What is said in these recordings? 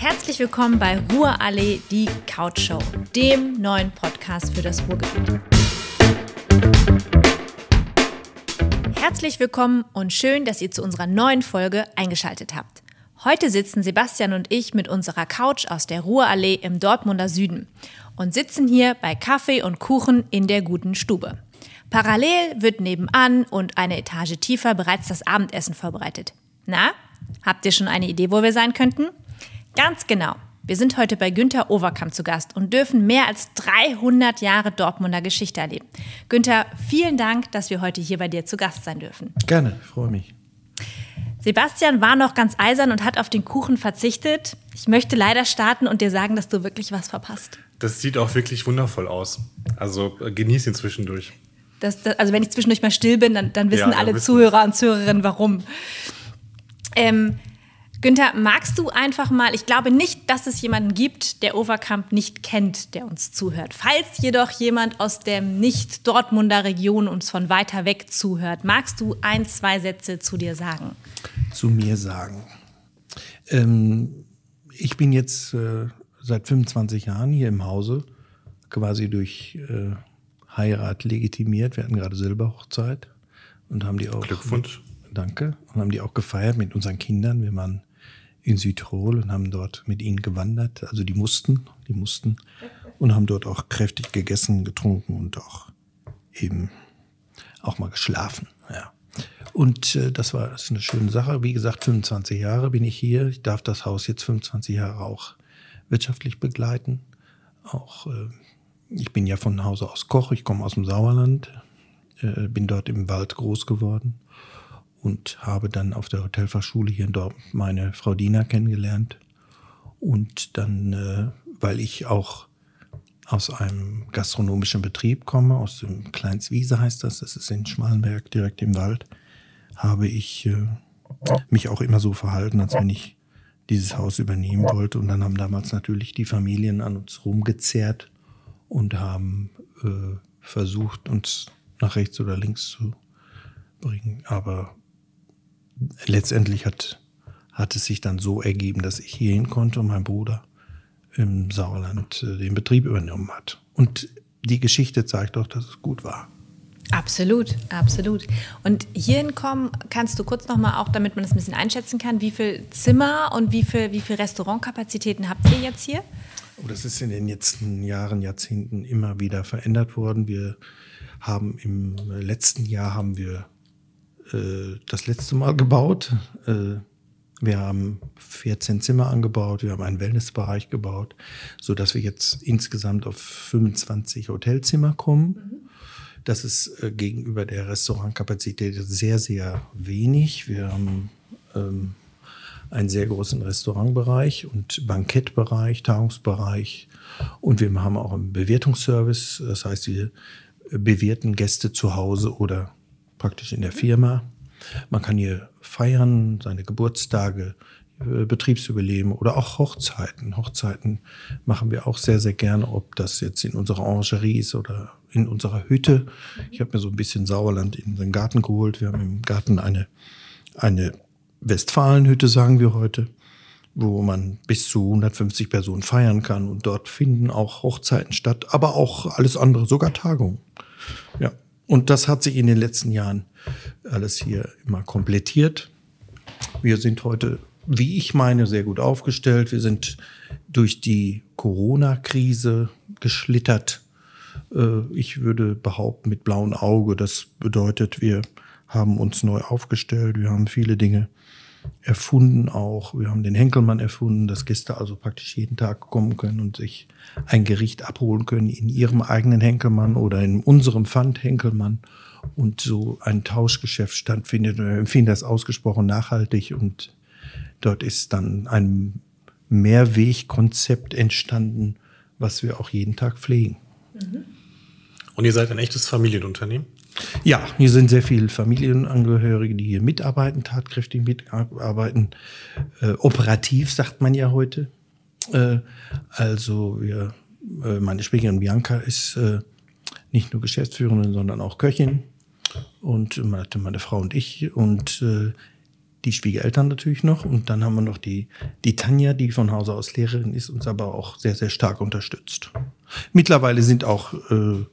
Herzlich willkommen bei Ruhrallee, die Couch Show, dem neuen Podcast für das Ruhrgebiet. Herzlich willkommen und schön, dass ihr zu unserer neuen Folge eingeschaltet habt. Heute sitzen Sebastian und ich mit unserer Couch aus der Ruhrallee im Dortmunder Süden und sitzen hier bei Kaffee und Kuchen in der guten Stube. Parallel wird nebenan und eine Etage tiefer bereits das Abendessen vorbereitet. Na, habt ihr schon eine Idee, wo wir sein könnten? Ganz genau. Wir sind heute bei Günther Overkamp zu Gast und dürfen mehr als 300 Jahre Dortmunder Geschichte erleben. Günther, vielen Dank, dass wir heute hier bei dir zu Gast sein dürfen. Gerne, freue mich. Sebastian war noch ganz eisern und hat auf den Kuchen verzichtet. Ich möchte leider starten und dir sagen, dass du wirklich was verpasst. Das sieht auch wirklich wundervoll aus. Also äh, genieß ihn zwischendurch. Das, das, also wenn ich zwischendurch mal still bin, dann, dann wissen ja, alle wissen Zuhörer und Zuhörerinnen warum. Ähm, Günther, magst du einfach mal, ich glaube nicht, dass es jemanden gibt, der Overkamp nicht kennt, der uns zuhört. Falls jedoch jemand aus der nicht Dortmunder Region uns von weiter weg zuhört, magst du ein, zwei Sätze zu dir sagen? Zu mir sagen. Ähm, ich bin jetzt äh, seit 25 Jahren hier im Hause, quasi durch äh, Heirat legitimiert. Wir hatten gerade Silberhochzeit und haben die auch. Glückwunsch. Danke. Und haben die auch gefeiert mit unseren Kindern. Wir waren in Südtirol und haben dort mit ihnen gewandert. Also die mussten, die mussten und haben dort auch kräftig gegessen, getrunken und auch eben auch mal geschlafen. Ja. Und äh, das war das eine schöne Sache. Wie gesagt, 25 Jahre bin ich hier. Ich darf das Haus jetzt 25 Jahre auch wirtschaftlich begleiten. Auch äh, ich bin ja von Hause aus Koch. Ich komme aus dem Sauerland, äh, bin dort im Wald groß geworden und habe dann auf der Hotelfachschule hier in Dortmund meine Frau Dina kennengelernt. Und dann, äh, weil ich auch aus einem gastronomischen Betrieb komme, aus dem Kleinswiese heißt das, das ist in Schmalenberg direkt im Wald, habe ich äh, mich auch immer so verhalten, als wenn ich dieses Haus übernehmen wollte. Und dann haben damals natürlich die Familien an uns rumgezerrt und haben äh, versucht, uns nach rechts oder links zu bringen. Aber letztendlich hat, hat es sich dann so ergeben, dass ich hierhin konnte und mein Bruder im Sauerland äh, den Betrieb übernommen hat. Und die Geschichte zeigt doch, dass es gut war. Absolut, absolut. Und hierhin kommen, kannst du kurz nochmal auch, damit man das ein bisschen einschätzen kann, wie viel Zimmer und wie viel, wie viel Restaurantkapazitäten habt ihr jetzt hier? Oh, das ist in den letzten Jahren, Jahrzehnten immer wieder verändert worden. Wir haben im letzten Jahr haben wir äh, das letzte Mal gebaut. Äh, wir haben 14 Zimmer angebaut, wir haben einen Wellnessbereich gebaut, so dass wir jetzt insgesamt auf 25 Hotelzimmer kommen. Mhm. Das ist äh, gegenüber der Restaurantkapazität sehr, sehr wenig. Wir haben ähm, einen sehr großen Restaurantbereich und Bankettbereich, Tagungsbereich. Und wir haben auch einen Bewertungsservice. Das heißt, wir bewirten Gäste zu Hause oder praktisch in der Firma. Man kann hier feiern, seine Geburtstage, äh, Betriebsüberleben oder auch Hochzeiten. Hochzeiten machen wir auch sehr, sehr gerne, ob das jetzt in unserer Orangerie ist oder in unserer Hütte. Ich habe mir so ein bisschen Sauerland in den Garten geholt. Wir haben im Garten eine, eine Westfalenhütte, sagen wir heute, wo man bis zu 150 Personen feiern kann. Und dort finden auch Hochzeiten statt, aber auch alles andere, sogar Tagungen. Und das hat sich in den letzten Jahren alles hier immer komplettiert. Wir sind heute, wie ich meine, sehr gut aufgestellt. Wir sind durch die Corona-Krise geschlittert. Äh, ich würde behaupten, mit blauem Auge. Das bedeutet, wir haben uns neu aufgestellt. Wir haben viele Dinge erfunden auch. Wir haben den Henkelmann erfunden, dass Gäste also praktisch jeden Tag kommen können und sich ein Gericht abholen können in ihrem eigenen Henkelmann oder in unserem Pfand Henkelmann und so ein Tauschgeschäft stattfindet. Wir empfehlen das ausgesprochen nachhaltig und dort ist dann ein Mehrwegkonzept entstanden, was wir auch jeden Tag pflegen. Und ihr seid ein echtes Familienunternehmen? Ja, hier sind sehr viele Familienangehörige, die hier mitarbeiten, tatkräftig mitarbeiten. Äh, operativ sagt man ja heute. Äh, also wir, äh, meine Schwägerin Bianca ist äh, nicht nur Geschäftsführerin, sondern auch Köchin und meine, Frau und ich. Und äh, die Schwiegereltern natürlich noch und dann haben wir noch die, die Tanja, die von Hause aus Lehrerin ist, uns aber auch sehr, sehr stark unterstützt. Mittlerweile sind auch äh,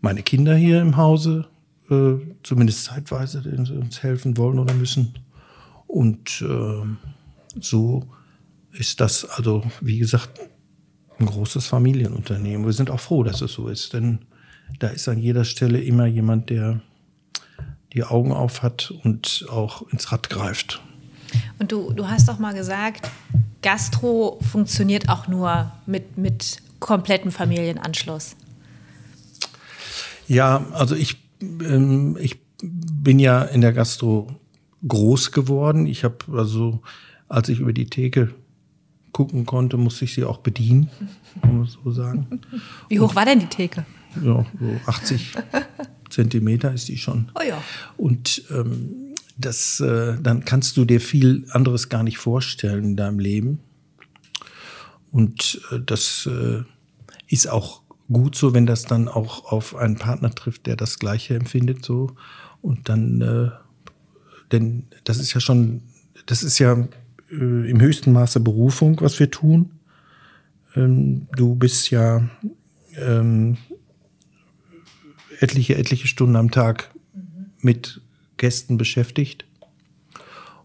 meine Kinder hier im Hause, äh, zumindest zeitweise, uns helfen wollen oder müssen. Und äh, so ist das also, wie gesagt, ein großes Familienunternehmen. Wir sind auch froh, dass es so ist, denn da ist an jeder Stelle immer jemand, der die Augen auf hat und auch ins Rad greift. Und du, du hast doch mal gesagt, Gastro funktioniert auch nur mit, mit komplettem Familienanschluss. Ja, also ich, ähm, ich bin ja in der Gastro groß geworden. Ich habe also, als ich über die Theke gucken konnte, musste ich sie auch bedienen, muss man so sagen. Wie hoch war denn die Theke? Ja, so 80 Zentimeter ist die schon. Oh ja. Und ähm, das, äh, dann kannst du dir viel anderes gar nicht vorstellen in deinem Leben. Und äh, das äh, ist auch gut so, wenn das dann auch auf einen Partner trifft, der das Gleiche empfindet, so. Und dann, äh, denn das ist ja schon, das ist ja äh, im höchsten Maße Berufung, was wir tun. Ähm, du bist ja ähm, etliche, etliche Stunden am Tag mit Gästen beschäftigt.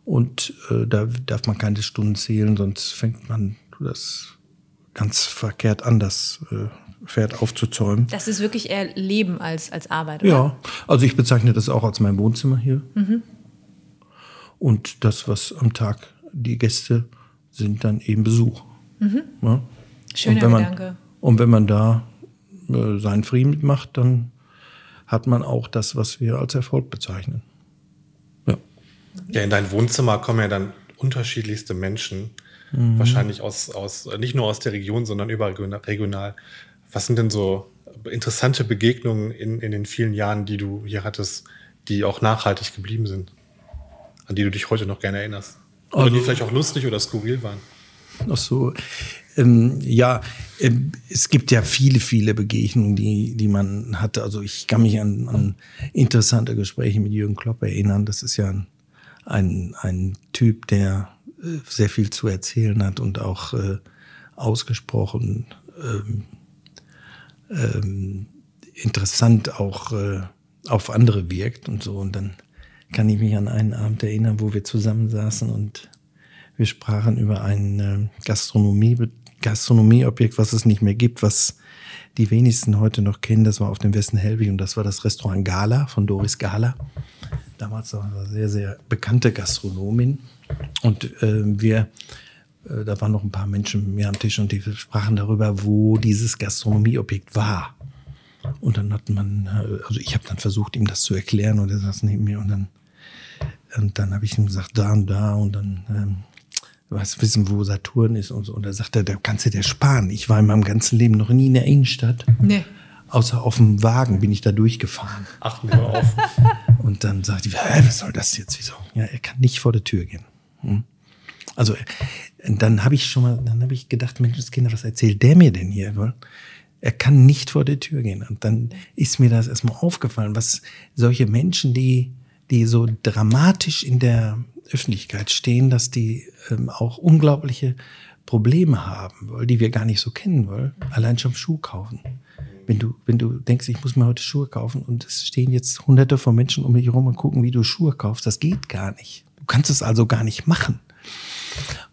Und äh, da darf man keine Stunden zählen, sonst fängt man das ganz verkehrt an, das äh, Pferd aufzuzäumen. Das ist wirklich eher Leben als, als Arbeit, oder? Ja, also ich bezeichne das auch als mein Wohnzimmer hier. Und das, was am Tag die Gäste sind, dann eben Besuch. Ja? Schöner und wenn man, Gedanke. Und wenn man da äh, seinen Frieden mitmacht, dann hat man auch das, was wir als Erfolg bezeichnen. Ja. Ja, in dein Wohnzimmer kommen ja dann unterschiedlichste Menschen. Wahrscheinlich aus, aus, nicht nur aus der Region, sondern überregional. Was sind denn so interessante Begegnungen in, in den vielen Jahren, die du hier hattest, die auch nachhaltig geblieben sind? An die du dich heute noch gerne erinnerst? Oder Also- die vielleicht auch lustig oder skurril waren? Ach so. Ähm, ja, ähm, es gibt ja viele, viele Begegnungen, die, die man hatte. Also ich kann mich an, an interessante Gespräche mit Jürgen Klopp erinnern. Das ist ja ein, ein, ein Typ, der äh, sehr viel zu erzählen hat und auch äh, ausgesprochen ähm, ähm, interessant auch äh, auf andere wirkt und so. Und dann kann ich mich an einen Abend erinnern, wo wir zusammensaßen und wir sprachen über ein äh, Gastronomie, Gastronomieobjekt, was es nicht mehr gibt, was die wenigsten heute noch kennen. Das war auf dem Westen Helwig und das war das Restaurant Gala von Doris Gala. Damals war eine sehr, sehr bekannte Gastronomin. Und äh, wir, äh, da waren noch ein paar Menschen mehr am Tisch und die sprachen darüber, wo dieses Gastronomieobjekt war. Und dann hat man, äh, also ich habe dann versucht, ihm das zu erklären und er saß neben mir und dann, und dann habe ich ihm gesagt, da und da und dann ähm, was wissen, wo Saturn ist und so. Und da sagt er, da kannst du dir sparen. Ich war in meinem ganzen Leben noch nie in der Innenstadt. Nee. Außer auf dem Wagen bin ich da durchgefahren. Achten wir auf. Und dann sagt die, was soll das jetzt? Wieso? Ja, er kann nicht vor der Tür gehen. Hm? Also dann habe ich schon mal, dann habe ich gedacht, Menschenskinder, was erzählt der mir denn hier? Er kann nicht vor der Tür gehen. Und dann ist mir das erstmal aufgefallen, was solche Menschen, die, die so dramatisch in der Öffentlichkeit stehen, dass die ähm, auch unglaubliche Probleme haben, weil die wir gar nicht so kennen wollen. Allein schon Schuh kaufen. Wenn du, wenn du denkst, ich muss mir heute Schuhe kaufen und es stehen jetzt hunderte von Menschen um mich herum und gucken, wie du Schuhe kaufst, das geht gar nicht. Du kannst es also gar nicht machen.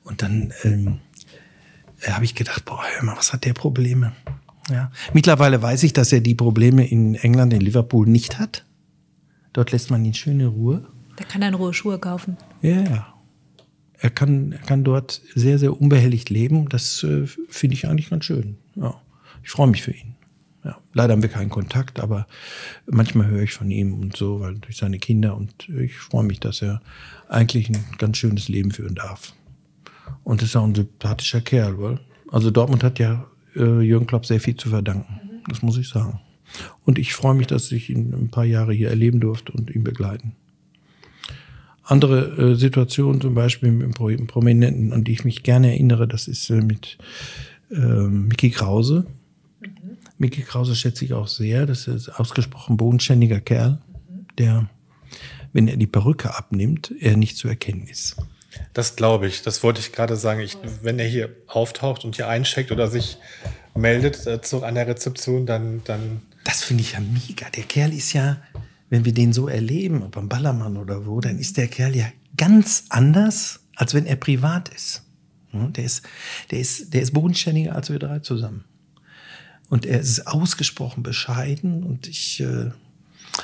Und dann ähm, habe ich gedacht, boah, hör mal, was hat der Probleme? Ja. Mittlerweile weiß ich, dass er die Probleme in England, in Liverpool nicht hat. Dort lässt man ihn schön in Ruhe. Da kann er in Ruhe Schuhe kaufen. Ja, ja. Er kann, er kann dort sehr, sehr unbehelligt leben. Das äh, finde ich eigentlich ganz schön. Ja. Ich freue mich für ihn. Ja. Leider haben wir keinen Kontakt, aber manchmal höre ich von ihm und so, weil durch seine Kinder und ich freue mich, dass er eigentlich ein ganz schönes Leben führen darf. Und ist auch ein sympathischer Kerl, weil. Also Dortmund hat ja äh, Jürgen Klopp sehr viel zu verdanken. Das muss ich sagen. Und ich freue mich, dass ich ihn ein paar Jahre hier erleben durfte und ihn begleiten. Andere äh, Situationen, zum Beispiel mit Pro Prominenten, an die ich mich gerne erinnere, das ist äh, mit äh, Mickey Krause. Mickey Krause schätze ich auch sehr. Das ist ein ausgesprochen bodenständiger Kerl, der wenn er die Perücke abnimmt, er nicht zu erkennen ist. Das glaube ich. Das wollte ich gerade sagen. Ich, wenn er hier auftaucht und hier eincheckt oder sich meldet äh, zu, an der Rezeption, dann. dann das finde ich ja mega. Der Kerl ist ja, wenn wir den so erleben, ob am Ballermann oder wo, dann ist der Kerl ja ganz anders, als wenn er privat ist. Der ist, der ist, der ist bodenständiger als wir drei zusammen. Und er ist ausgesprochen bescheiden und ich äh,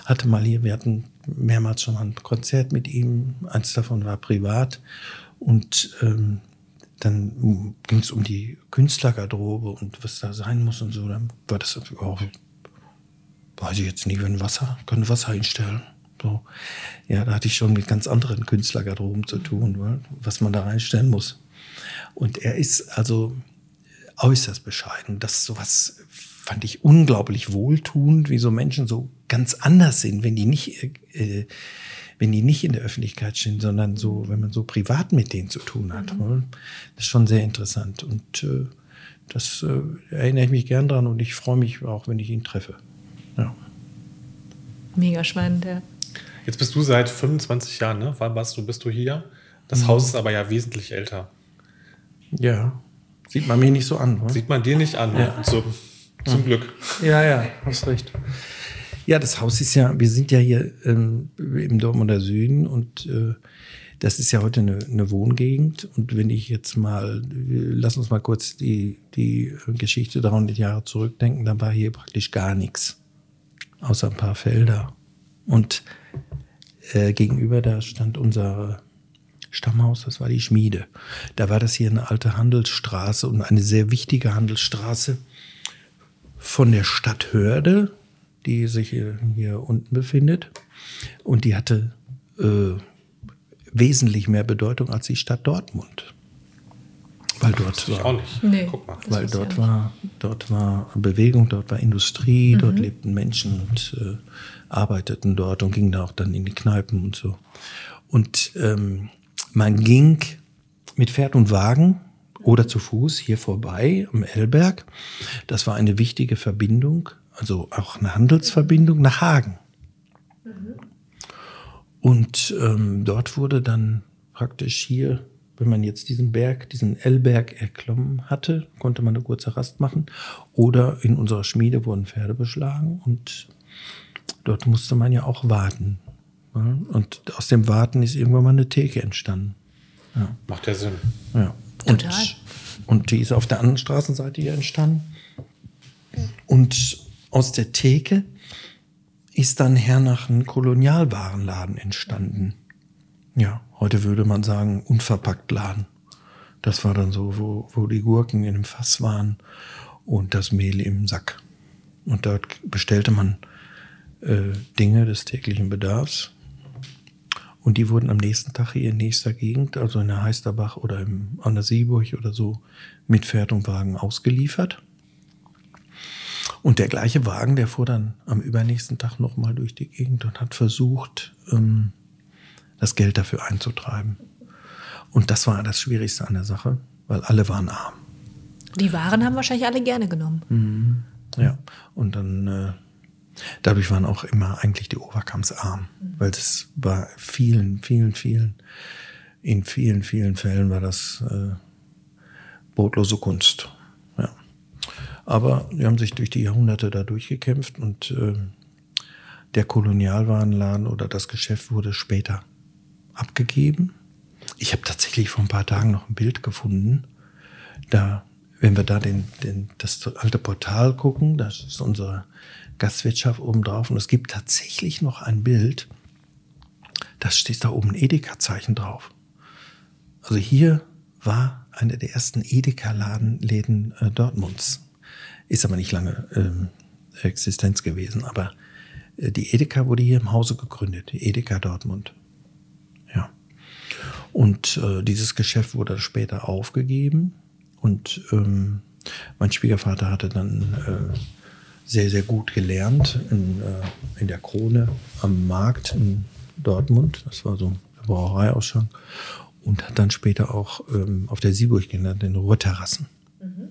hatte mal hier, wir hatten mehrmals schon mal ein Konzert mit ihm, eins davon war privat und ähm, dann ging es um die Künstlergarderobe und was da sein muss und so. Dann war das, oh, weiß ich jetzt nicht, wenn Wasser, können Wasser hinstellen. So. Ja, da hatte ich schon mit ganz anderen Künstlergarderoben zu tun, was man da reinstellen muss. Und er ist also äußerst bescheiden. Das sowas fand ich unglaublich wohltuend, wie so Menschen so ganz anders sind, wenn die nicht, äh, wenn die nicht in der Öffentlichkeit stehen, sondern so, wenn man so privat mit denen zu tun hat. Mhm. Das ist schon sehr interessant. Und äh, das äh, erinnere ich mich gern dran und ich freue mich auch, wenn ich ihn treffe. Ja. Mega spannend, ja. Jetzt bist du seit 25 Jahren, ne? Wann warst du, bist du hier? Das mhm. Haus ist aber ja wesentlich älter. Ja, sieht man mir nicht so an. Oder? Sieht man dir nicht an, ja. zum, zum ja. Glück. Ja, ja, hast recht. Ja, das Haus ist ja, wir sind ja hier ähm, im Dortmunder Süden und äh, das ist ja heute eine, eine, Wohngegend. Und wenn ich jetzt mal, lass uns mal kurz die, die Geschichte 300 Jahre zurückdenken, dann war hier praktisch gar nichts. Außer ein paar Felder. Und äh, gegenüber da stand unser Stammhaus, das war die Schmiede. Da war das hier eine alte Handelsstraße und eine sehr wichtige Handelsstraße von der Stadt Hörde, die sich hier, hier unten befindet. Und die hatte äh, wesentlich mehr Bedeutung als die Stadt Dortmund. Weil dort war, auch nicht. Nee, weil dort war, dort war Bewegung, dort war Industrie, mhm. dort lebten Menschen und äh, arbeiteten dort und gingen da auch dann in die Kneipen und so. Und ähm, man ging mit Pferd und Wagen oder zu Fuß hier vorbei am Elberg. Das war eine wichtige Verbindung, also auch eine Handelsverbindung nach Hagen. Und ähm, dort wurde dann praktisch hier, wenn man jetzt diesen Berg, diesen Elberg erklommen hatte, konnte man eine kurze Rast machen. Oder in unserer Schmiede wurden Pferde beschlagen und dort musste man ja auch warten. Und aus dem Warten ist irgendwann mal eine Theke entstanden. Ja. Macht ja Sinn. Ja. Und, und die ist auf der anderen Straßenseite hier entstanden. Und aus der Theke ist dann hernach ein Kolonialwarenladen entstanden. Ja, heute würde man sagen, unverpackt Laden. Das war dann so, wo, wo die Gurken in dem Fass waren und das Mehl im Sack. Und dort bestellte man äh, Dinge des täglichen Bedarfs und die wurden am nächsten Tag hier in nächster Gegend, also in der Heisterbach oder im, an der Seeburg oder so, mit Pferd und Wagen ausgeliefert. Und der gleiche Wagen, der fuhr dann am übernächsten Tag nochmal durch die Gegend und hat versucht, ähm, das Geld dafür einzutreiben. Und das war das Schwierigste an der Sache, weil alle waren arm. Die Waren haben wahrscheinlich alle gerne genommen. Mhm. Ja, und dann äh, Dadurch waren auch immer eigentlich die Overcomes arm, mhm. weil das war vielen, vielen, vielen, in vielen, vielen Fällen war das äh, brotlose Kunst. Aber die haben sich durch die Jahrhunderte da durchgekämpft und äh, der Kolonialwarenladen oder das Geschäft wurde später abgegeben. Ich habe tatsächlich vor ein paar Tagen noch ein Bild gefunden. Da, wenn wir da den, den, das alte Portal gucken, das ist unsere Gastwirtschaft oben drauf. Und es gibt tatsächlich noch ein Bild, das steht da oben ein Edeka-Zeichen drauf. Also hier war einer der ersten Edeka-Ladenläden äh, Dortmunds. Ist aber nicht lange ähm, Existenz gewesen. Aber äh, die Edeka wurde hier im Hause gegründet, die Edeka Dortmund. Ja. Und äh, dieses Geschäft wurde später aufgegeben. Und ähm, mein Schwiegervater hatte dann äh, sehr, sehr gut gelernt in, äh, in der Krone am Markt in Dortmund. Das war so ein Brauereiausschank. Und hat dann später auch ähm, auf der Sieburg gelernt, in Ruhrterrassen. Mhm.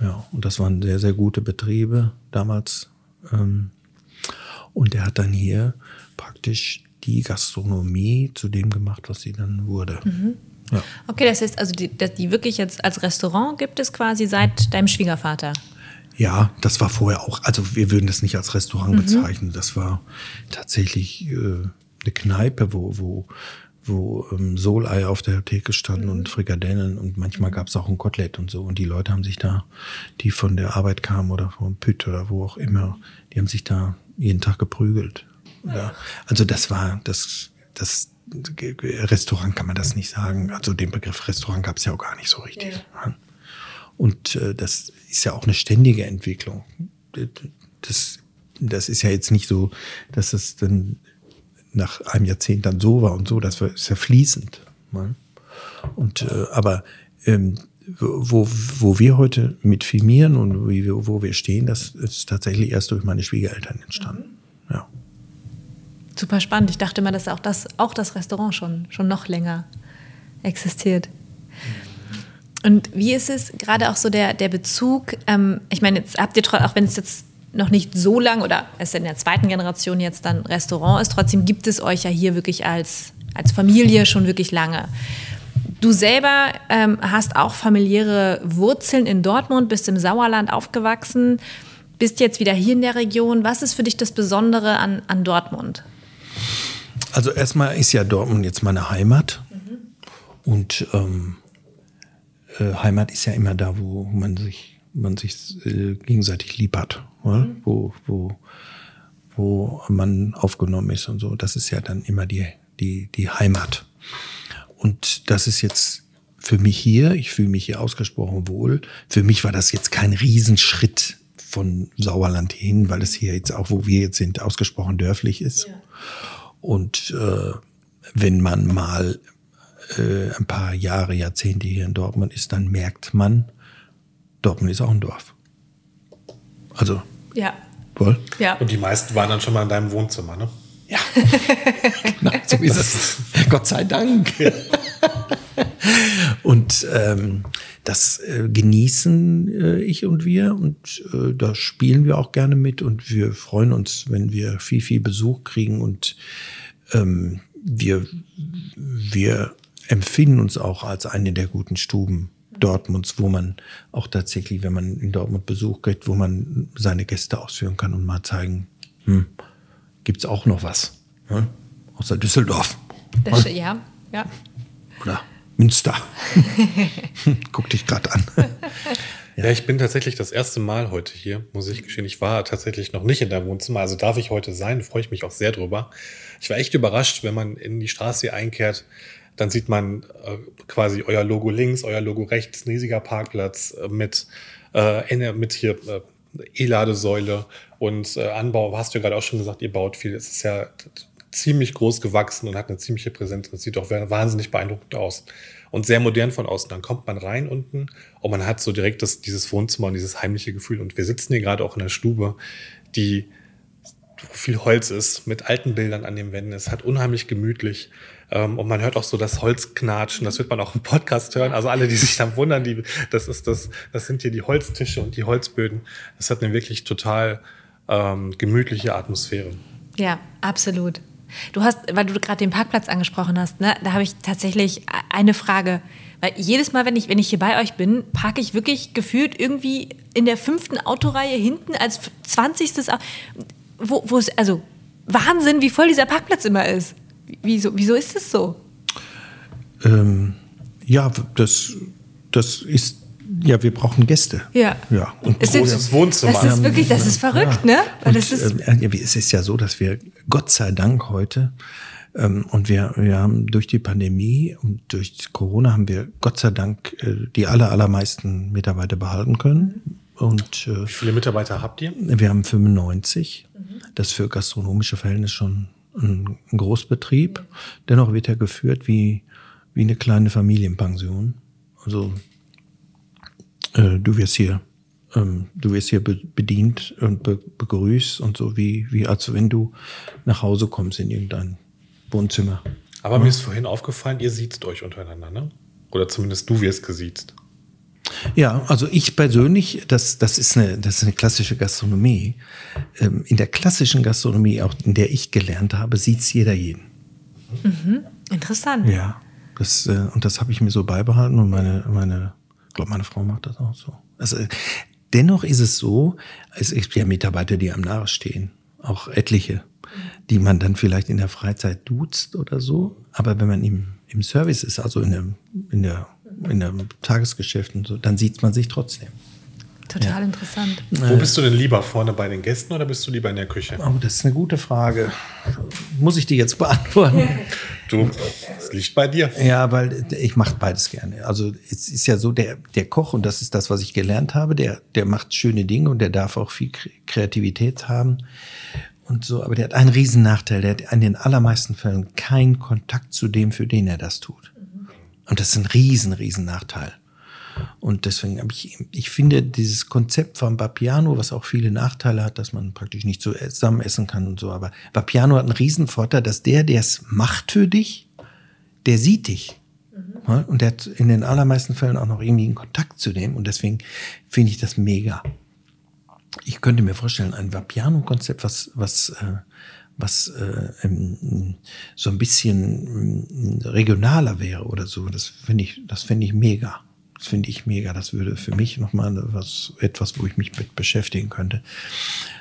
Ja, und das waren sehr, sehr gute Betriebe damals. Ähm, und er hat dann hier praktisch die Gastronomie zu dem gemacht, was sie dann wurde. Ja. Okay, das heißt also, die, die wirklich jetzt als Restaurant gibt es quasi seit deinem Schwiegervater. Ja, das war vorher auch, also wir würden das nicht als Restaurant bezeichnen. Das war tatsächlich äh, eine Kneipe, wo, wo, wo ähm, Soleier auf der Theke standen und Frikadellen und manchmal gab es auch ein Kotelett und so. Und die Leute haben sich da, die von der Arbeit kamen oder vom Püt oder wo auch immer, die haben sich da jeden Tag geprügelt. Ja. Also das war das, das Restaurant kann man das nicht sagen. Also den Begriff Restaurant gab es ja auch gar nicht so richtig. Ja. Und äh, das ist ja auch eine ständige Entwicklung. Das, das ist ja jetzt nicht so, dass es dann nach einem Jahrzehnt dann so war und so. Das ist ja fließend. Ne? Und äh, aber ähm, wo, wo wir heute mit filmieren und wie wo wir stehen, das ist tatsächlich erst durch meine Schwiegereltern entstanden. Ja. Super spannend. Ich dachte immer, dass auch das, auch das Restaurant schon, schon noch länger existiert. Und wie ist es gerade auch so der, der Bezug? Ähm, ich meine, jetzt habt ihr auch wenn es jetzt noch nicht so lang oder es in der zweiten Generation jetzt dann Restaurant ist, trotzdem gibt es euch ja hier wirklich als, als Familie schon wirklich lange. Du selber ähm, hast auch familiäre Wurzeln in Dortmund, bist im Sauerland aufgewachsen, bist jetzt wieder hier in der Region. Was ist für dich das Besondere an, an Dortmund? Also erstmal ist ja Dortmund jetzt meine Heimat. Mhm. Und ähm, äh, Heimat ist ja immer da, wo man sich, man sich äh, gegenseitig lieb hat. Mhm. Wo, wo, wo man aufgenommen ist und so. Das ist ja dann immer die, die, die Heimat. Und das ist jetzt für mich hier, ich fühle mich hier ausgesprochen wohl. Für mich war das jetzt kein Riesenschritt von Sauerland hin, weil es hier jetzt auch, wo wir jetzt sind, ausgesprochen dörflich ist. Ja. Und äh, wenn man mal äh, ein paar Jahre, Jahrzehnte hier in Dortmund ist, dann merkt man, Dortmund ist auch ein Dorf. Also. Ja. Wohl? Ja. Und die meisten waren dann schon mal in deinem Wohnzimmer, ne? Ja. genau, so ist es. Gott sei Dank. und ähm, das äh, genießen äh, ich und wir und äh, da spielen wir auch gerne mit und wir freuen uns, wenn wir viel, viel Besuch kriegen und ähm, wir, wir empfinden uns auch als eine der guten Stuben Dortmunds, wo man auch tatsächlich, wenn man in Dortmund Besuch kriegt, wo man seine Gäste ausführen kann und mal zeigen, hm, gibt es auch noch was. Ne? Außer Düsseldorf. Das, ja, ja. Oder Münster. Guck dich gerade an. Ja. ja. ich bin tatsächlich das erste Mal heute hier, muss ich gestehen. Ich war tatsächlich noch nicht in deinem Wohnzimmer, also darf ich heute sein, freue ich mich auch sehr drüber. Ich war echt überrascht, wenn man in die Straße hier einkehrt, dann sieht man äh, quasi euer Logo links, euer Logo rechts, ein riesiger Parkplatz äh, mit, äh, mit hier äh, E-Ladesäule und äh, Anbau. Hast du ja gerade auch schon gesagt, ihr baut viel. Es ist ja ziemlich groß gewachsen und hat eine ziemliche Präsenz. Das sieht auch wahnsinnig beeindruckend aus. Und sehr modern von außen. Dann kommt man rein unten und man hat so direkt das, dieses Wohnzimmer und dieses heimliche Gefühl. Und wir sitzen hier gerade auch in der Stube, die viel Holz ist, mit alten Bildern an den Wänden. Es hat unheimlich gemütlich. Ähm, und man hört auch so das Holz knatschen, das wird man auch im Podcast hören. Also alle, die sich dann wundern, die, das ist das, das sind hier die Holztische und die Holzböden. Das hat eine wirklich total ähm, gemütliche Atmosphäre. Ja, absolut. Du hast, weil du gerade den Parkplatz angesprochen hast, ne, da habe ich tatsächlich eine Frage. Weil jedes Mal, wenn ich, wenn ich hier bei euch bin, parke ich wirklich gefühlt irgendwie in der fünften Autoreihe hinten als 20. Wo, wo es, also Wahnsinn, wie voll dieser Parkplatz immer ist. Wieso, wieso ist es so? Ähm, ja, das, das ist ja, wir brauchen Gäste. Ja. ja. Und es großes Wohnzimmer. Das ist wirklich, das ist verrückt, ja. ne? Und, das ist äh, es ist ja so, dass wir Gott sei Dank heute ähm, und wir, wir haben durch die Pandemie und durch Corona haben wir Gott sei Dank äh, die aller, allermeisten Mitarbeiter behalten können. Und, äh, Wie viele Mitarbeiter habt ihr? Wir haben 95. Mhm. Das für gastronomische Verhältnisse schon ein, Großbetrieb. Dennoch wird er geführt wie, wie eine kleine Familienpension. Also äh, du wirst hier, ähm, du wirst hier be bedient und be begrüßt und so wie, wie als wenn du nach Hause kommst in irgendein Wohnzimmer. Aber ja. mir ist vorhin aufgefallen, ihr sieht euch untereinander, ne? Oder zumindest du wirst gesiezt. Ja, also ich persönlich, das, das, ist, eine, das ist eine klassische Gastronomie. Ähm, in der klassischen Gastronomie, auch in der ich gelernt habe, sieht jeder jeden. Interessant. Ja, das, äh, und das habe ich mir so beibehalten und meine, meine, ich glaube, meine Frau macht das auch so. Also, äh, dennoch ist es so, es gibt ja Mitarbeiter, die einem nahestehen, auch etliche, die man dann vielleicht in der Freizeit duzt oder so, aber wenn man im, im Service ist, also in der, in der, in der Tagesgeschäft und so, dann sieht man sich trotzdem. Total interessant. Wo bist du denn lieber? Vorne bei den Gästen oder bist du lieber in der Küche? Oh, das ist eine gute Frage. Muss ich die jetzt beantworten? Du, es liegt bei dir. Ja, weil ich mache beides gerne. Also es ist ja so, der, der Koch, und das ist das, was ich gelernt habe, der, der macht schöne Dinge und der darf auch viel Kre- Kreativität haben und so, aber der hat einen riesen Nachteil. Der hat in den allermeisten Fällen keinen Kontakt zu dem, für den er das tut. Und das ist ein riesen, riesen Nachteil. Und deswegen habe ich, ich finde dieses Konzept von Vapiano, was auch viele Nachteile hat, dass man praktisch nicht zusammen essen kann und so, aber Vapiano hat einen riesen Vorteil, dass der, der es macht für dich, der sieht dich. Ja, Und der hat in den allermeisten Fällen auch noch irgendwie einen Kontakt zu dem und deswegen finde ich das mega. Ich könnte mir vorstellen, ein Vapiano-Konzept, was, was, äh, was äh, ähm, so ein bisschen ähm, regionaler wäre oder so, das finde ich, das finde ich mega. Das finde ich mega. Das würde für mich nochmal was, etwas, wo ich mich mit beschäftigen könnte.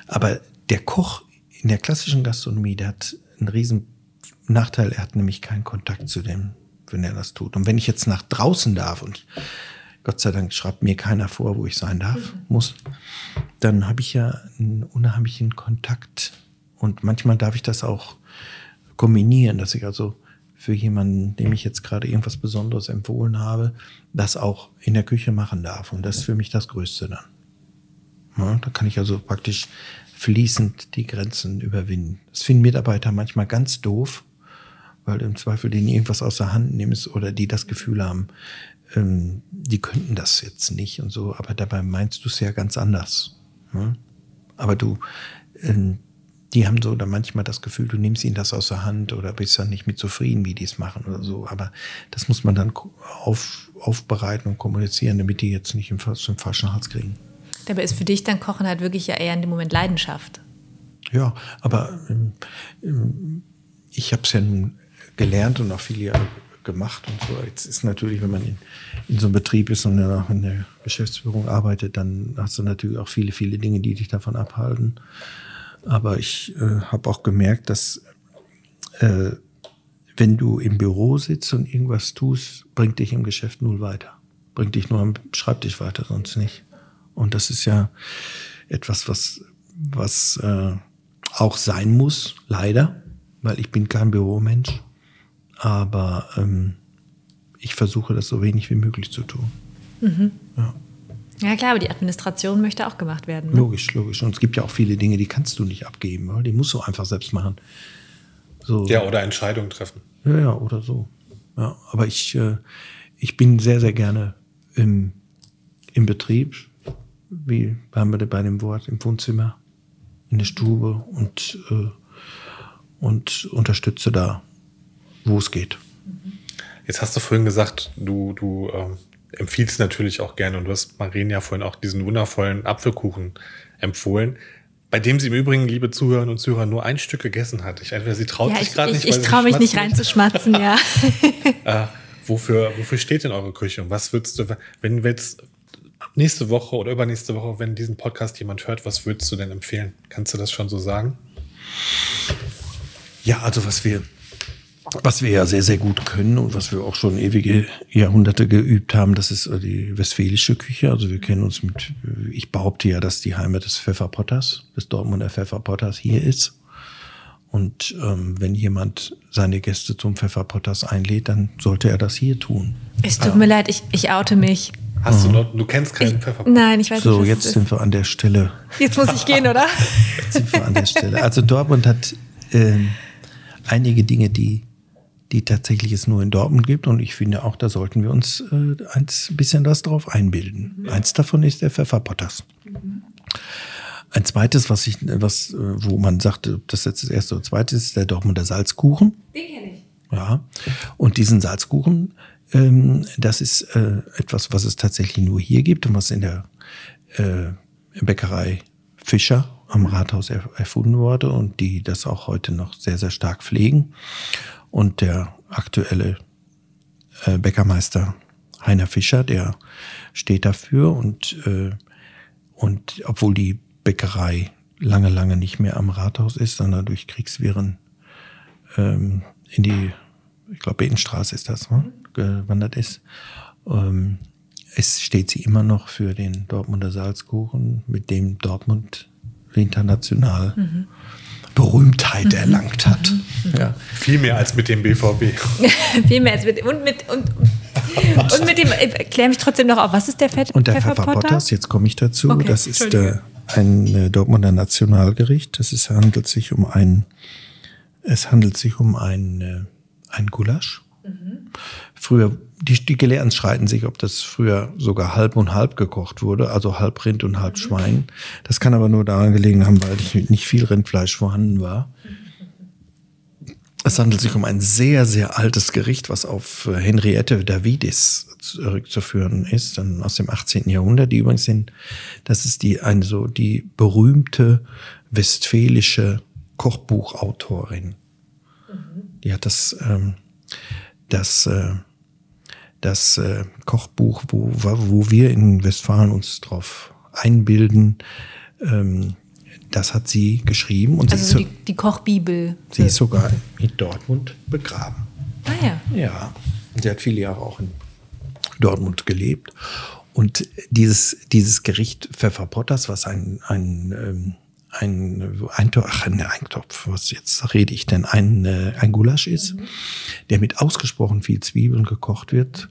Aber der Koch in der klassischen Gastronomie, der hat einen riesen Nachteil. Er hat nämlich keinen Kontakt zu dem, wenn er das tut. Und wenn ich jetzt nach draußen darf und Gott sei Dank schreibt mir keiner vor, wo ich sein darf, muss, dann habe ich ja einen unheimlichen Kontakt. Und manchmal darf ich das auch kombinieren, dass ich also für jemanden, dem ich jetzt gerade irgendwas Besonderes empfohlen habe, das auch in der Küche machen darf. Und das ist für mich das Größte dann. Ja, da kann ich also praktisch fließend die Grenzen überwinden. Das finden Mitarbeiter manchmal ganz doof, weil im Zweifel denen irgendwas aus der Hand nimmst oder die das Gefühl haben, ähm, die könnten das jetzt nicht und so, aber dabei meinst du es ja ganz anders. Ne? Aber du, ähm, die haben so dann manchmal das Gefühl, du nimmst ihnen das aus der Hand oder bist dann nicht mit zufrieden, wie die es machen oder so. Aber das muss man dann auf, aufbereiten und kommunizieren, damit die jetzt nicht im, zum falschen Hals kriegen. Dabei ist für dich dann Kochen halt wirklich ja eher in dem Moment Leidenschaft. Ja, aber ähm, ähm, ich habe es ja nun gelernt und auch viele Jahre gemacht und so. Jetzt ist natürlich, wenn man in, in so einem Betrieb ist und dann auch in der Geschäftsführung arbeitet, dann hast du natürlich auch viele, viele Dinge, die dich davon abhalten. Aber ich äh, habe auch gemerkt, dass äh, wenn du im Büro sitzt und irgendwas tust, bringt dich im Geschäft null weiter. Bringt dich nur am Schreibtisch weiter, sonst nicht. Und das ist ja etwas, was, was äh, auch sein muss, leider, weil ich bin kein Büromensch. Aber ähm, ich versuche das so wenig wie möglich zu tun. Ja klar, aber die Administration möchte auch gemacht werden. Ne? Logisch, logisch. Und es gibt ja auch viele Dinge, die kannst du nicht abgeben. Oder? Die musst du einfach selbst machen. So. Ja, oder Entscheidungen treffen. Ja, ja, oder so. Ja, aber ich, äh, ich bin sehr, sehr gerne im, im Betrieb, wie haben wir bei dem Wort, im Wohnzimmer, in der Stube und, äh, und unterstütze da, wo es geht. Jetzt hast du vorhin gesagt, du, du ähm, empfiehlst natürlich auch gerne und du hast Maren ja vorhin auch diesen wundervollen Apfelkuchen empfohlen, bei dem sie im Übrigen, liebe Zuhörerinnen und Zuhörer, nur ein Stück gegessen hat. Ich, entweder sie traut Ja, sich ich, gerade ich, nicht, ich sie traue mich nicht schmatzen reinzuschmatzen, ja. Äh, wofür, wofür steht denn eure Küche? Und was würdest du, wenn wir jetzt nächste Woche oder übernächste Woche, wenn diesen Podcast jemand hört, was würdest du denn empfehlen? Kannst du das schon so sagen? Ja, also was wir, was wir ja sehr, sehr gut können und was wir auch schon ewige Jahrhunderte geübt haben, das ist äh, die westfälische Küche. Also wir kennen uns mit, äh, ich behaupte ja, dass die Heimat des Pfefferpotters, des Dortmunder Pfefferpotters hier ist. Und ähm, wenn jemand seine Gäste zum Pfefferpotters einlädt, dann sollte er das hier tun. Es tut mir leid, ich, ich oute mich. Hast du noch, du kennst keinen Pfeffer? Nein, ich weiß So, nicht, was jetzt sind ist. wir an der Stelle. Jetzt muss ich gehen, oder? sind wir an der Stelle. Also Dortmund hat ähm, einige Dinge, die, die tatsächlich es nur in Dortmund gibt. Und ich finde auch, da sollten wir uns äh, ein bisschen was drauf einbilden. Eins davon ist der Pfefferpotters. Ein zweites, was ich, was, äh, wo man sagte, ob das jetzt das erste oder zweite ist, der Dortmunder Salzkuchen. Den kenne ich. Ja. Und diesen Salzkuchen, ähm, das ist äh, etwas, was es tatsächlich nur hier gibt und was in der äh, Bäckerei Fischer am Rathaus er, erfunden wurde und die das auch heute noch sehr, sehr stark pflegen. Und der aktuelle äh, Bäckermeister Heiner Fischer, der steht dafür und, äh, und obwohl die Bäckerei lange, lange nicht mehr am Rathaus ist, sondern durch Kriegswirren ähm, in die, ich glaube, Betenstraße ist das, ne? gewandert ist. Ähm, es steht sie immer noch für den Dortmunder Salzkuchen, mit dem Dortmund international mhm. Berühmtheit mhm. erlangt hat. Mhm. Ja. Viel mehr als mit dem BVB. Viel mehr als mit und mit und, und mit dem äh, klär mich trotzdem noch auf, was ist der Fett Und der Pfefferpotter, jetzt komme ich dazu, okay, das ist äh, ein äh, Dortmunder Nationalgericht. Das ist, handelt sich um ein es handelt sich um ein, äh, ein Gulasch. Mhm. Früher, die, die Gelehrten streiten sich, ob das früher sogar halb und halb gekocht wurde, also halb Rind und halb. Schwein. Das kann aber nur daran gelegen haben, weil nicht viel Rindfleisch vorhanden war. Es handelt sich um ein sehr, sehr altes Gericht, was auf äh, Henriette Davidis zurückzuführen ist, aus dem 18. Jahrhundert, die übrigens sind, das ist die, eine so, die berühmte westfälische Kochbuchautorin. Mhm. Die hat das, ähm, das, äh, das äh, Kochbuch, wo, wo wir in Westfalen uns drauf einbilden, ähm, das hat sie geschrieben. Und also sie die, die, Kochbibel. Sie ist sogar in Dortmund begraben. Ah ja. Ja. Sie hat viele Jahre auch in Dortmund gelebt. Und dieses, dieses Gericht Pfefferpotters, was ein, ein ähm, ein, ein, ach, ein Eintopf, was jetzt rede ich denn, ein, äh, ein Gulasch ist, mhm. der mit ausgesprochen viel Zwiebeln gekocht wird,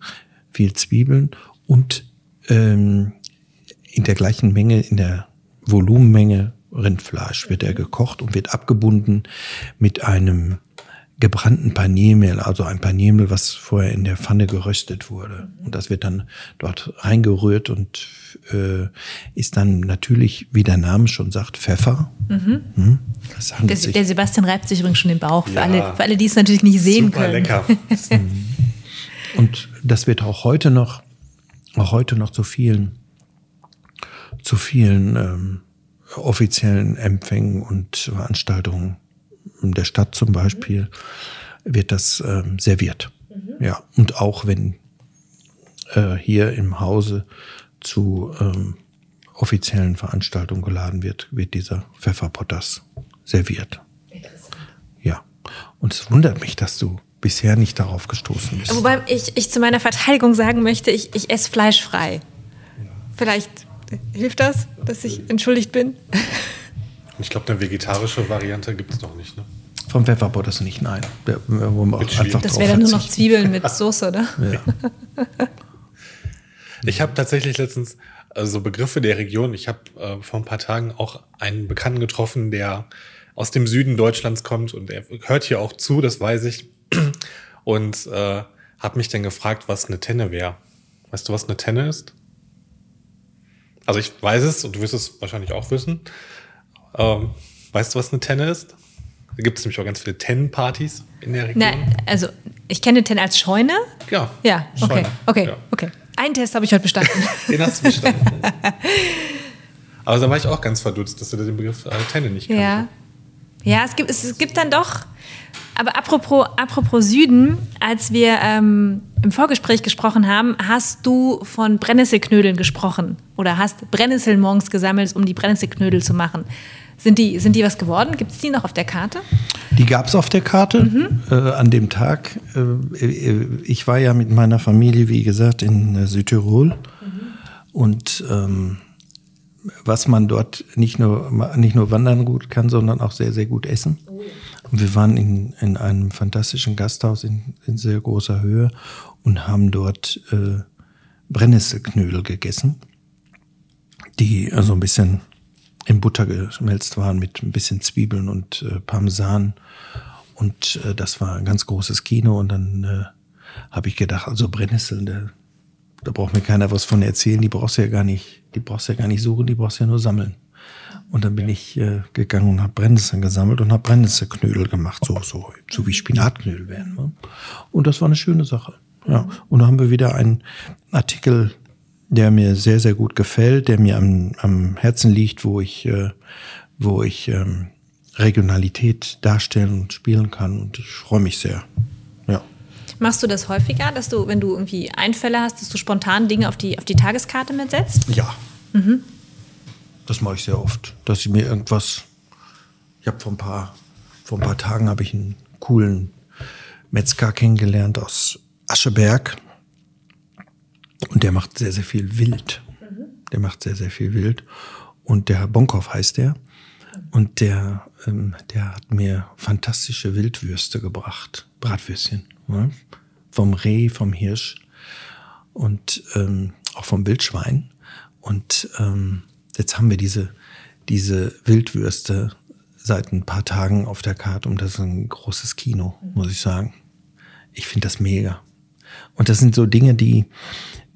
viel Zwiebeln und ähm, in der gleichen Menge, in der Volumenmenge Rindfleisch wird er gekocht und wird abgebunden mit einem gebrannten Paniermehl, also ein Paniermehl, was vorher in der Pfanne geröstet wurde. Und das wird dann dort reingerührt und äh, ist dann natürlich, wie der Name schon sagt, Pfeffer. Mhm. Hm? Der, der, Sebastian reibt sich übrigens schon den Bauch, für, ja, alle, für alle, die es natürlich nicht sehen super können. lecker. und das wird auch heute noch, auch heute noch zu vielen, zu vielen ähm, offiziellen Empfängen und Veranstaltungen der Stadt zum Beispiel, wird das ähm, serviert. Mhm. Ja, und auch wenn äh, hier im Hause zu ähm, offiziellen Veranstaltungen geladen wird, wird dieser Pfefferpotters serviert. Interessant. Ja, und es wundert mich, dass du bisher nicht darauf gestoßen bist. Wobei ich, ich zu meiner Verteidigung sagen möchte, ich, ich esse fleischfrei. Ja. Vielleicht hilft das, dass ich entschuldigt bin. Ich glaube, eine vegetarische Variante gibt es noch nicht. Ne? Vom Pfefferpotters nicht, nein. Der, das wäre dann nur noch Zwiebeln mit Soße, oder? Ja. ich habe tatsächlich letztens also Begriffe der Region. Ich habe äh, vor ein paar Tagen auch einen Bekannten getroffen, der aus dem Süden Deutschlands kommt und er hört hier auch zu, das weiß ich. Und äh, habe mich dann gefragt, was eine Tenne wäre. Weißt du, was eine Tenne ist? Also ich weiß es und du wirst es wahrscheinlich auch wissen. Ähm, weißt du, was eine Tenne ist? Da gibt es nämlich auch ganz viele Tennenpartys in der Region. Nein, also ich kenne Tenne als Scheune. Ja. Ja, okay. Scheune. Okay, ja. okay. Einen Test habe ich heute bestanden. Den hast du bestanden. Aber da war ich auch ganz verdutzt, dass du den Begriff äh, Tenne nicht kannst. Ja. Ja, es gibt, es gibt dann doch. Aber apropos, apropos Süden, als wir ähm, im Vorgespräch gesprochen haben, hast du von Brennnesselknödeln gesprochen oder hast Brennnesselmonks gesammelt, um die Brennnesselknödel zu machen. Sind die, sind die was geworden? Gibt es die noch auf der Karte? Die gab es auf der Karte mhm. äh, an dem Tag. Äh, ich war ja mit meiner Familie, wie gesagt, in äh, Südtirol. Mhm. Und ähm, was man dort nicht nur, nicht nur wandern gut kann, sondern auch sehr, sehr gut essen. Oh und wir waren in, in einem fantastischen Gasthaus in, in sehr großer Höhe und haben dort äh, Brennnesselknödel gegessen, die also ein bisschen in Butter geschmelzt waren mit ein bisschen Zwiebeln und äh, Parmesan. Und äh, das war ein ganz großes Kino. Und dann äh, habe ich gedacht, also Brennnesseln, da, da braucht mir keiner was von erzählen. Die brauchst du ja gar nicht, die brauchst du ja gar nicht suchen, die brauchst du ja nur sammeln. Und dann bin ich äh, gegangen und habe Brennnesseln gesammelt und habe Brennnesselknödel gemacht, so, so, so wie Spinatknödel werden. Ne? Und das war eine schöne Sache. Ja. Und dann haben wir wieder einen Artikel der mir sehr, sehr gut gefällt, der mir am, am Herzen liegt, wo ich, äh, wo ich ähm, Regionalität darstellen und spielen kann. Und ich freue mich sehr. Ja. Machst du das häufiger, dass du, wenn du irgendwie Einfälle hast, dass du spontan Dinge auf die, auf die Tageskarte mitsetzt? Ja. Das mache ich sehr oft. Dass ich mir irgendwas. Ich habe vor ein paar, vor ein paar Tagen habe ich einen coolen Metzger kennengelernt aus Ascheberg. Und der macht sehr, sehr viel Wild. Der macht sehr, sehr viel Wild. Und der Bonkow heißt der. Und der, ähm, der hat mir fantastische Wildwürste gebracht. Bratwürstchen. Ne? Vom Reh, vom Hirsch und ähm, auch vom Wildschwein. Und ähm, jetzt haben wir diese, diese Wildwürste seit ein paar Tagen auf der Karte und das ist ein großes Kino, muss ich sagen. Ich finde das mega. Und das sind so Dinge, die,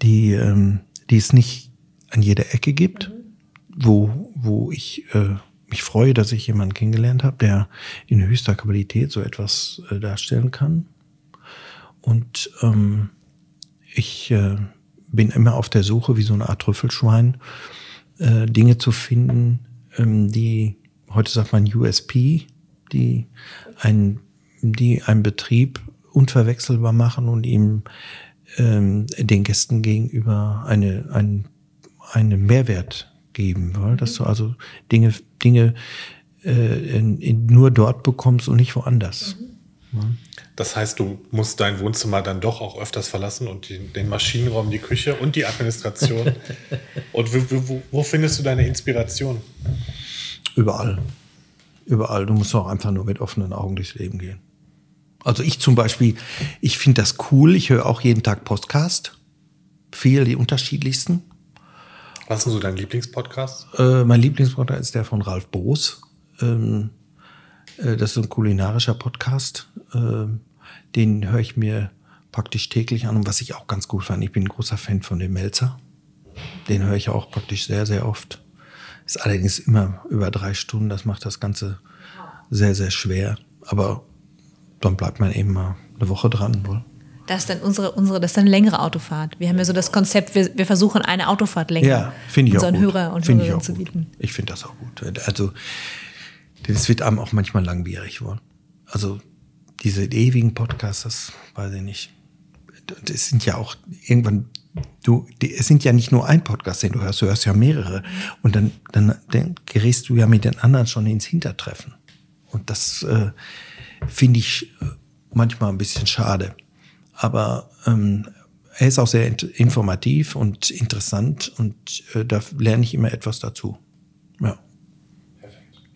die, ähm, die es nicht an jeder Ecke gibt, wo, wo ich äh, mich freue, dass ich jemanden kennengelernt habe, der in höchster Qualität so etwas äh, darstellen kann. Und ähm, ich äh, bin immer auf der Suche, wie so eine Art Trüffelschwein, äh, Dinge zu finden, ähm, die, heute sagt man USP, die ein, die einen Betrieb unverwechselbar machen und ihm ähm, den Gästen gegenüber eine, ein, einen Mehrwert geben. Weil, dass du also Dinge, Dinge äh, in, in, nur dort bekommst und nicht woanders. Das heißt, du musst dein Wohnzimmer dann doch auch öfters verlassen und die, den Maschinenraum, die Küche und die Administration. und wo, wo, wo, findest du deine Inspiration? Überall. Überall. Du musst auch einfach nur mit offenen Augen durchs Leben gehen. Also ich zum Beispiel, ich finde das cool. Ich höre auch jeden Tag Podcast. Viel, die unterschiedlichsten. Was ist so dein Lieblingspodcast? Äh, mein Lieblingspodcast ist der von Ralf Boos. Ähm, äh, das ist ein kulinarischer Podcast. Äh, den höre ich mir praktisch täglich an. Und was ich auch ganz gut fand, ich bin ein großer Fan von dem Melzer. Den höre ich auch praktisch sehr, sehr oft. Ist allerdings immer über drei Stunden. Das macht das Ganze sehr, sehr schwer. Aber dann bleibt man eben mal eine Woche dran. Wohl. Das ist dann unsere, unsere, das ist dann eine längere Autofahrt. Wir haben ja so das Konzept, wir, wir versuchen eine Autofahrt länger ja, finde ich unseren auch gut. Hörer und Finde ich Hörerinnen auch zu bieten. Ich finde das auch gut. Also, das wird einem auch manchmal langwierig wohl. Also, diese ewigen Podcasts, das weiß ich nicht. Das sind ja auch irgendwann, du, die, es sind ja nicht nur ein Podcast, den du hörst, du hörst ja mehrere. Und dann, dann, dann gerätst du ja mit den anderen schon ins Hintertreffen. Und das äh, finde ich äh, manchmal ein bisschen schade. Aber ähm, er ist auch sehr informativ und interessant und äh, da lerne ich immer etwas dazu. Ja.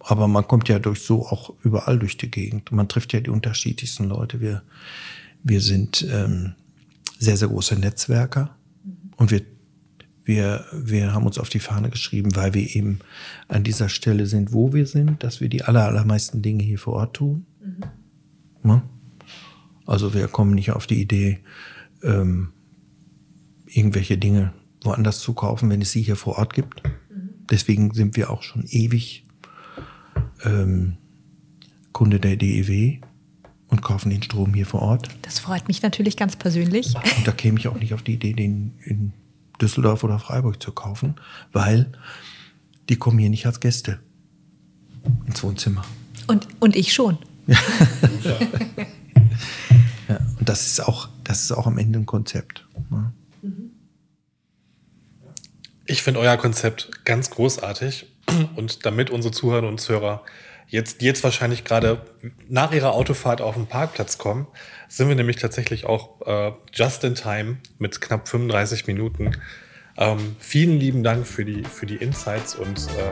Aber man kommt ja durch so auch überall durch die Gegend. Man trifft ja die unterschiedlichsten Leute. Wir, wir sind ähm, sehr, sehr große Netzwerker und wir, wir, wir haben uns auf die Fahne geschrieben, weil wir eben an dieser Stelle sind, wo wir sind, dass wir die aller, allermeisten Dinge hier vor Ort tun. Ne? Also wir kommen nicht auf die Idee, ähm, irgendwelche Dinge woanders zu kaufen, wenn es sie hier vor Ort gibt. Deswegen sind wir auch schon ewig ähm, Kunde der DEW und kaufen den Strom hier vor Ort. Das freut mich natürlich ganz persönlich. Und da käme ich auch nicht auf die Idee, den in Düsseldorf oder Freiburg zu kaufen, weil die kommen hier nicht als Gäste ins Wohnzimmer. Und, und ich schon. Ja, und das ist auch, das ist auch am Ende ein Konzept. Ne? Ich finde euer Konzept ganz großartig und damit unsere Zuhörer und Zuhörer jetzt, jetzt wahrscheinlich gerade nach ihrer Autofahrt auf den Parkplatz kommen, sind wir nämlich tatsächlich auch äh, just in time mit knapp 35 Minuten. Ähm, vielen lieben Dank für die, für die Insights und äh,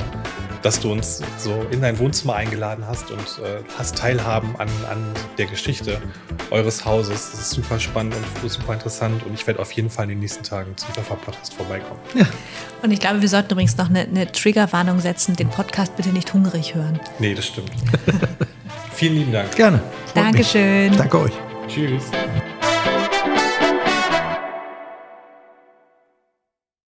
dass du uns so in dein Wohnzimmer eingeladen hast und äh, hast teilhaben an, an der Geschichte eures Hauses. Das ist super spannend und super interessant und ich werde auf jeden Fall in den nächsten Tagen zum Podcast vorbeikommen. Und ich glaube, wir sollten übrigens noch eine, eine Triggerwarnung setzen, den Podcast bitte nicht hungrig hören. Nee, das stimmt. Vielen lieben Dank. Gerne. Freut mich. Dankeschön. Danke euch. Tschüss.